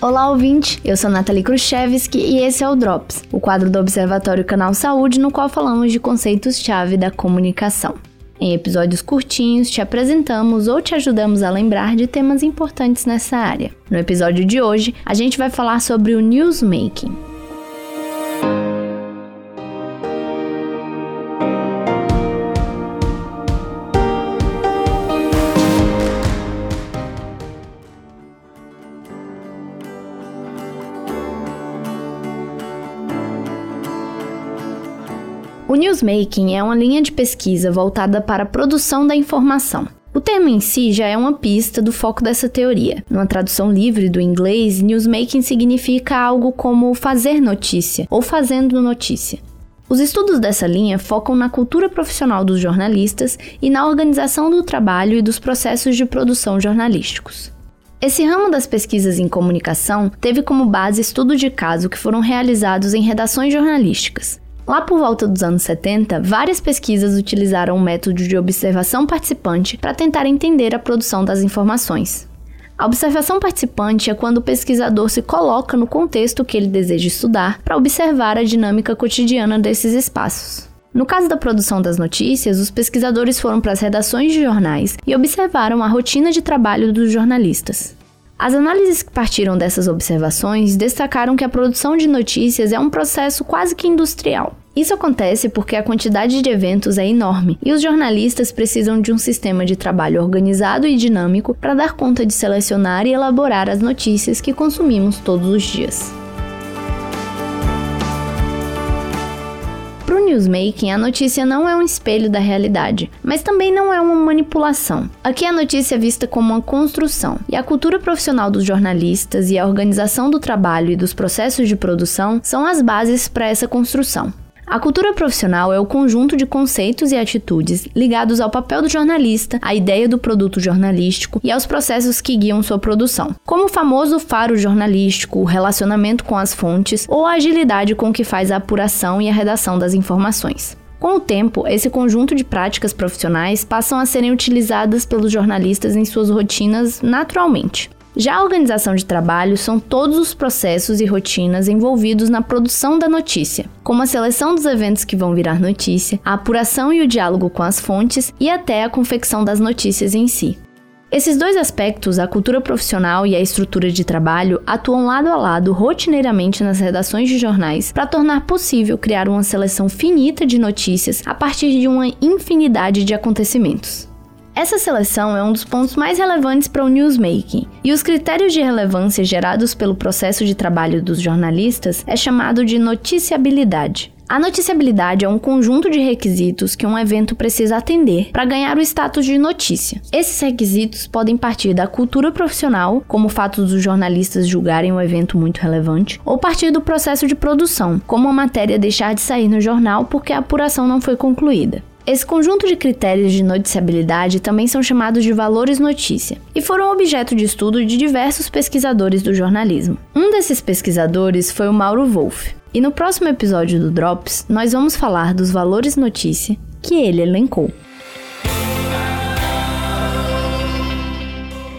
Olá, ouvinte! Eu sou Nathalie Khrushchevski e esse é o Drops, o quadro do Observatório Canal Saúde, no qual falamos de conceitos-chave da comunicação. Em episódios curtinhos, te apresentamos ou te ajudamos a lembrar de temas importantes nessa área. No episódio de hoje, a gente vai falar sobre o newsmaking. Newsmaking é uma linha de pesquisa voltada para a produção da informação. O termo em si já é uma pista do foco dessa teoria. Numa tradução livre do inglês, newsmaking significa algo como fazer notícia ou fazendo notícia. Os estudos dessa linha focam na cultura profissional dos jornalistas e na organização do trabalho e dos processos de produção jornalísticos. Esse ramo das pesquisas em comunicação teve como base estudos de caso que foram realizados em redações jornalísticas. Lá por volta dos anos 70, várias pesquisas utilizaram o método de observação participante para tentar entender a produção das informações. A observação participante é quando o pesquisador se coloca no contexto que ele deseja estudar para observar a dinâmica cotidiana desses espaços. No caso da produção das notícias, os pesquisadores foram para as redações de jornais e observaram a rotina de trabalho dos jornalistas. As análises que partiram dessas observações destacaram que a produção de notícias é um processo quase que industrial. Isso acontece porque a quantidade de eventos é enorme e os jornalistas precisam de um sistema de trabalho organizado e dinâmico para dar conta de selecionar e elaborar as notícias que consumimos todos os dias. Newsmaking, a notícia não é um espelho da realidade, mas também não é uma manipulação. Aqui a notícia é vista como uma construção, e a cultura profissional dos jornalistas e a organização do trabalho e dos processos de produção são as bases para essa construção. A cultura profissional é o conjunto de conceitos e atitudes ligados ao papel do jornalista, à ideia do produto jornalístico e aos processos que guiam sua produção, como o famoso faro jornalístico, o relacionamento com as fontes ou a agilidade com que faz a apuração e a redação das informações. Com o tempo, esse conjunto de práticas profissionais passam a serem utilizadas pelos jornalistas em suas rotinas naturalmente. Já a organização de trabalho são todos os processos e rotinas envolvidos na produção da notícia, como a seleção dos eventos que vão virar notícia, a apuração e o diálogo com as fontes e até a confecção das notícias em si. Esses dois aspectos, a cultura profissional e a estrutura de trabalho, atuam lado a lado rotineiramente nas redações de jornais para tornar possível criar uma seleção finita de notícias a partir de uma infinidade de acontecimentos. Essa seleção é um dos pontos mais relevantes para o newsmaking, e os critérios de relevância gerados pelo processo de trabalho dos jornalistas é chamado de noticiabilidade. A noticiabilidade é um conjunto de requisitos que um evento precisa atender para ganhar o status de notícia. Esses requisitos podem partir da cultura profissional, como o fato dos jornalistas julgarem o evento muito relevante, ou partir do processo de produção, como a matéria deixar de sair no jornal porque a apuração não foi concluída. Esse conjunto de critérios de noticiabilidade também são chamados de valores notícia e foram objeto de estudo de diversos pesquisadores do jornalismo. Um desses pesquisadores foi o Mauro Wolff. E no próximo episódio do Drops, nós vamos falar dos valores notícia que ele elencou.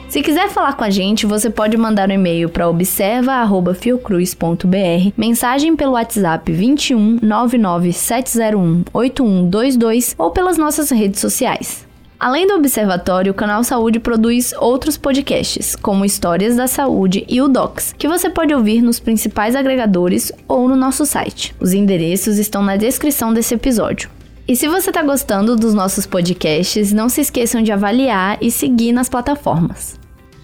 Se quiser falar com a gente, você pode mandar um e-mail para observa@fiocruz.br, mensagem pelo WhatsApp 21 99701 8122 ou pelas nossas redes sociais. Além do Observatório, o Canal Saúde produz outros podcasts, como Histórias da Saúde e o Docs, que você pode ouvir nos principais agregadores ou no nosso site. Os endereços estão na descrição desse episódio. E se você está gostando dos nossos podcasts, não se esqueçam de avaliar e seguir nas plataformas.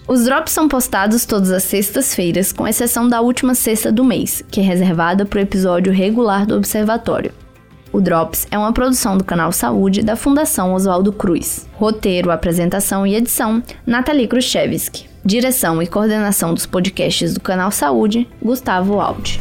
Os drops são postados todas as sextas-feiras, com exceção da última sexta do mês, que é reservada para o episódio regular do Observatório. O Drops é uma produção do canal Saúde da Fundação Oswaldo Cruz. Roteiro, apresentação e edição: Nathalie Khrushchevski. Direção e coordenação dos podcasts do canal Saúde: Gustavo Aldi.